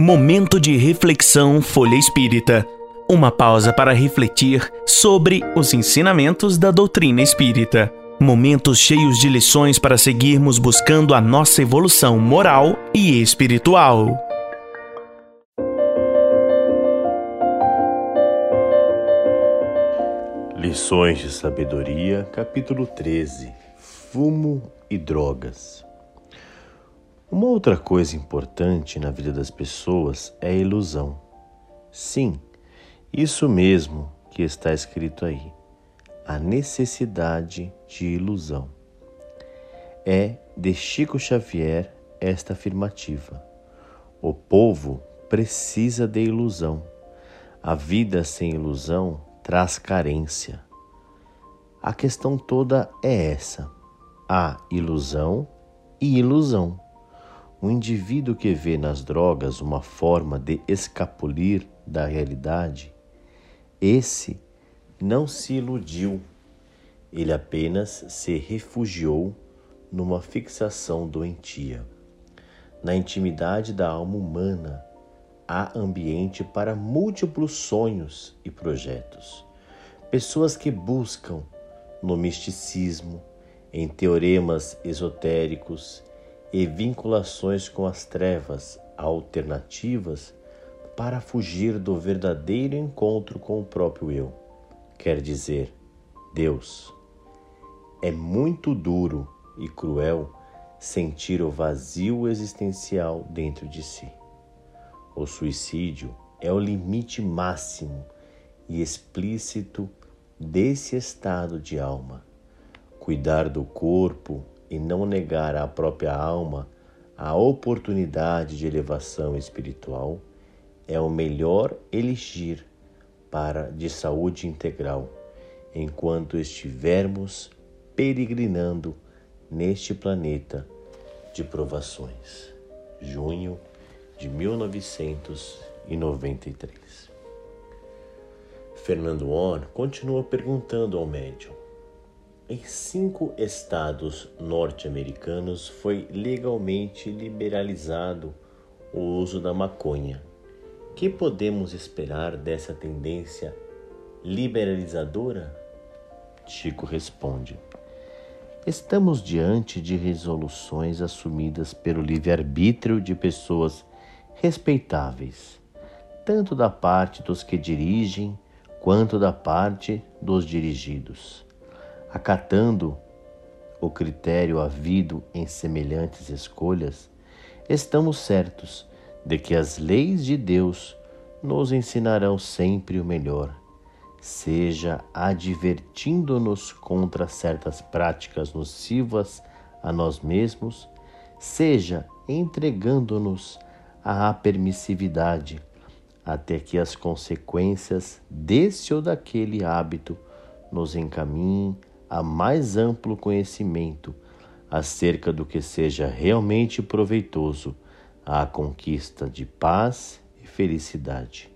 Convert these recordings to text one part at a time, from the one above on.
Momento de reflexão Folha Espírita. Uma pausa para refletir sobre os ensinamentos da doutrina espírita. Momentos cheios de lições para seguirmos buscando a nossa evolução moral e espiritual. Lições de Sabedoria, capítulo 13 Fumo e Drogas. Uma outra coisa importante na vida das pessoas é a ilusão. Sim, isso mesmo que está escrito aí. A necessidade de ilusão. É de Chico Xavier esta afirmativa. O povo precisa de ilusão. A vida sem ilusão traz carência. A questão toda é essa: há ilusão e ilusão. Um indivíduo que vê nas drogas uma forma de escapulir da realidade, esse não se iludiu, ele apenas se refugiou numa fixação doentia. Na intimidade da alma humana, há ambiente para múltiplos sonhos e projetos. Pessoas que buscam no misticismo, em teoremas esotéricos, e vinculações com as trevas alternativas para fugir do verdadeiro encontro com o próprio eu. Quer dizer, Deus. É muito duro e cruel sentir o vazio existencial dentro de si. O suicídio é o limite máximo e explícito desse estado de alma. Cuidar do corpo e não negar à própria alma a oportunidade de elevação espiritual é o melhor elixir para de saúde integral enquanto estivermos peregrinando neste planeta de provações. Junho de 1993. Fernando On continua perguntando ao médium: em cinco estados norte-americanos foi legalmente liberalizado o uso da maconha. Que podemos esperar dessa tendência liberalizadora? Chico responde: Estamos diante de resoluções assumidas pelo livre-arbítrio de pessoas respeitáveis, tanto da parte dos que dirigem quanto da parte dos dirigidos acatando o critério havido em semelhantes escolhas, estamos certos de que as leis de Deus nos ensinarão sempre o melhor, seja advertindo-nos contra certas práticas nocivas a nós mesmos, seja entregando-nos à permissividade, até que as consequências desse ou daquele hábito nos encaminhem a mais amplo conhecimento acerca do que seja realmente proveitoso à conquista de paz e felicidade.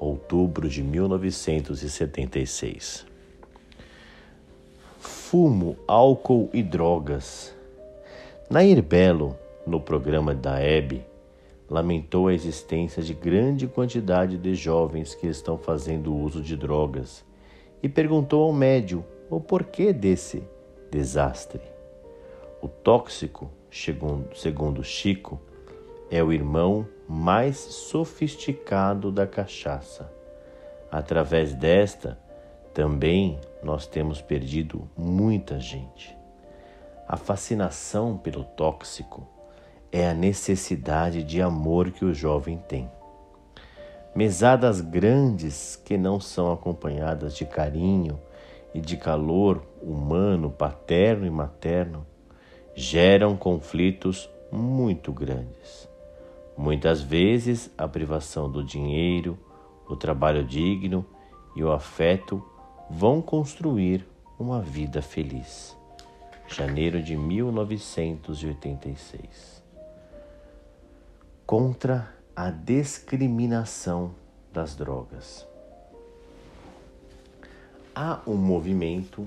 Outubro de 1976. Fumo, álcool e drogas. Nair Belo, no programa da Hebe, lamentou a existência de grande quantidade de jovens que estão fazendo uso de drogas e perguntou ao médium o porquê desse desastre. O tóxico, segundo Chico, é o irmão mais sofisticado da cachaça. Através desta, também nós temos perdido muita gente. A fascinação pelo tóxico é a necessidade de amor que o jovem tem. Mesadas grandes que não são acompanhadas de carinho, e de calor humano, paterno e materno, geram conflitos muito grandes. Muitas vezes a privação do dinheiro, o trabalho digno e o afeto vão construir uma vida feliz. Janeiro de 1986. Contra a discriminação das drogas há um movimento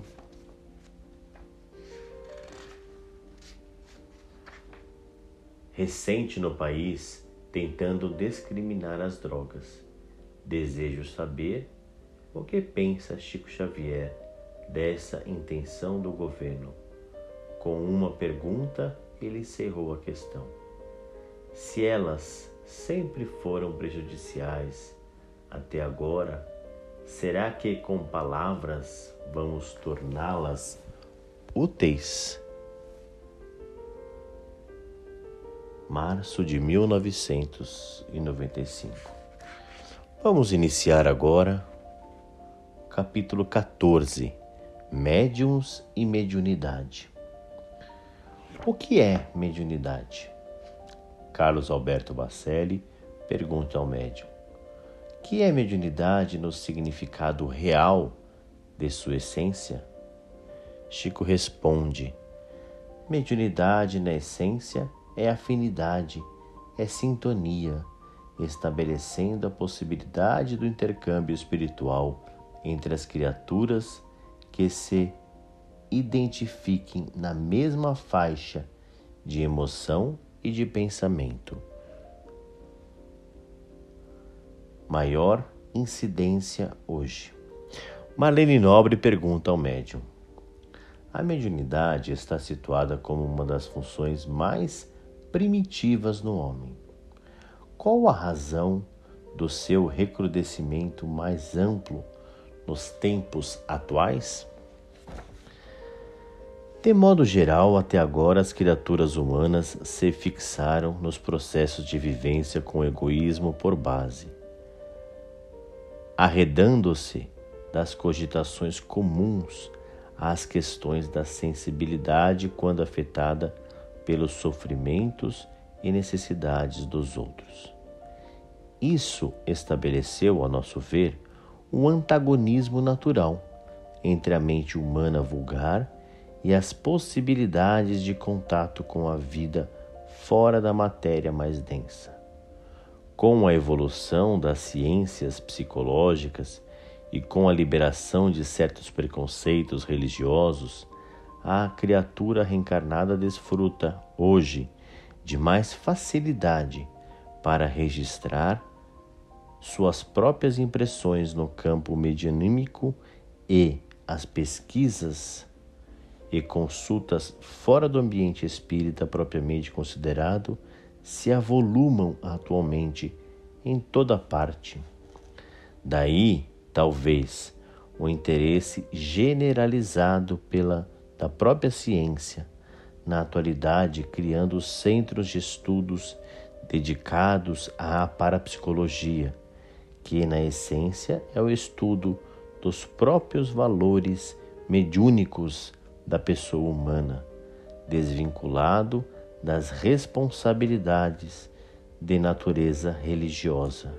recente no país tentando discriminar as drogas. Desejo saber o que pensa Chico Xavier dessa intenção do governo. Com uma pergunta, ele encerrou a questão. Se elas sempre foram prejudiciais até agora, será que com palavras vamos torná-las úteis? Março de 1995. Vamos iniciar agora capítulo 14: Médiums e mediunidade. O que é mediunidade? Carlos Alberto Bacelli pergunta ao médium: Que é mediunidade no significado real de sua essência? Chico responde: Mediunidade na essência é afinidade, é sintonia, estabelecendo a possibilidade do intercâmbio espiritual entre as criaturas que se identifiquem na mesma faixa de emoção e de pensamento. Maior incidência hoje. Marlene Nobre pergunta ao médium: A mediunidade está situada como uma das funções mais primitivas no homem. Qual a razão do seu recrudescimento mais amplo nos tempos atuais? De modo geral, até agora as criaturas humanas se fixaram nos processos de vivência com egoísmo por base, arredando-se das cogitações comuns às questões da sensibilidade quando afetada pelos sofrimentos e necessidades dos outros. Isso estabeleceu, a nosso ver, um antagonismo natural entre a mente humana vulgar e as possibilidades de contato com a vida fora da matéria mais densa. Com a evolução das ciências psicológicas e com a liberação de certos preconceitos religiosos, a criatura reencarnada desfruta hoje de mais facilidade para registrar suas próprias impressões no campo medianímico e as pesquisas e consultas fora do ambiente espírita propriamente considerado se avolumam atualmente em toda parte. Daí, talvez, o interesse generalizado pela da própria ciência, na atualidade criando centros de estudos dedicados à parapsicologia, que na essência é o estudo dos próprios valores mediúnicos da pessoa humana, desvinculado das responsabilidades de natureza religiosa.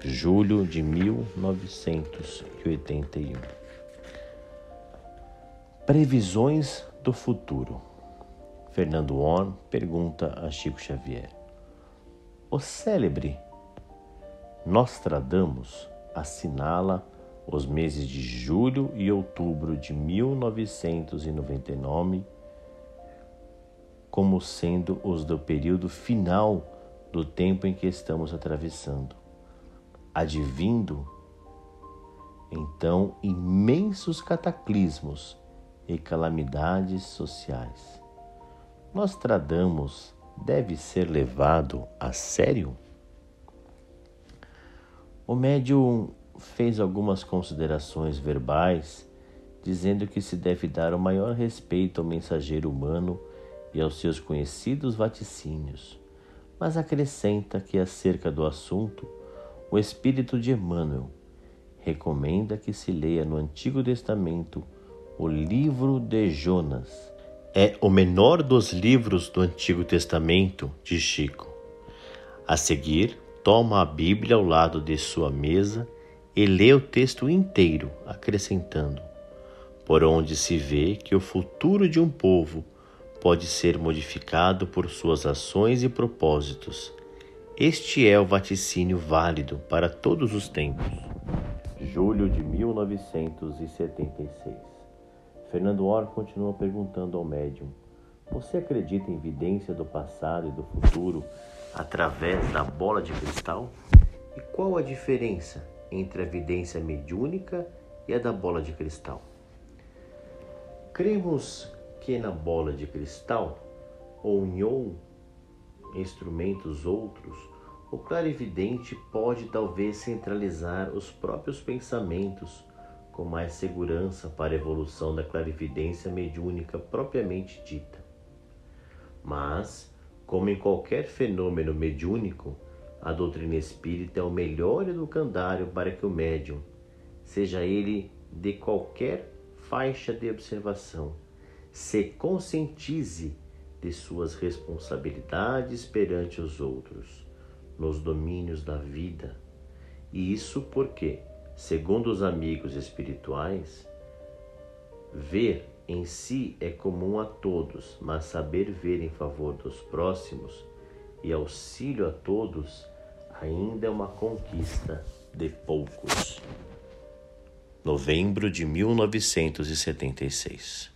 Julho de 1981. Previsões do futuro. Fernando On pergunta a Chico Xavier: O célebre Nostradamus assinala os meses de julho e outubro de 1999 como sendo os do período final do tempo em que estamos atravessando, advindo então imensos cataclismos e calamidades sociais. Nostradamus deve ser levado a sério? O médium fez algumas considerações verbais, dizendo que se deve dar o maior respeito ao mensageiro humano e aos seus conhecidos vaticínios, mas acrescenta que acerca do assunto, o espírito de Emmanuel recomenda que se leia no Antigo Testamento o livro de Jonas. É o menor dos livros do Antigo Testamento de Chico. A seguir, toma a Bíblia ao lado de sua mesa e lê o texto inteiro, acrescentando: por onde se vê que o futuro de um povo pode ser modificado por suas ações e propósitos. Este é o vaticínio válido para todos os tempos. Julho de 1976. Fernando Or continua perguntando ao médium: Você acredita em evidência do passado e do futuro através da bola de cristal? E qual a diferença entre a evidência mediúnica e a da bola de cristal? Cremos que na bola de cristal ou instrumentos outros, o clarividente pode talvez centralizar os próprios pensamentos com mais segurança para a evolução da clarividência mediúnica propriamente dita. Mas, como em qualquer fenômeno mediúnico, a doutrina espírita é o melhor educandário para que o médium, seja ele de qualquer faixa de observação, se conscientize de suas responsabilidades perante os outros, nos domínios da vida. E isso porque Segundo os amigos espirituais, ver em si é comum a todos, mas saber ver em favor dos próximos e auxílio a todos ainda é uma conquista de poucos. Novembro de 1976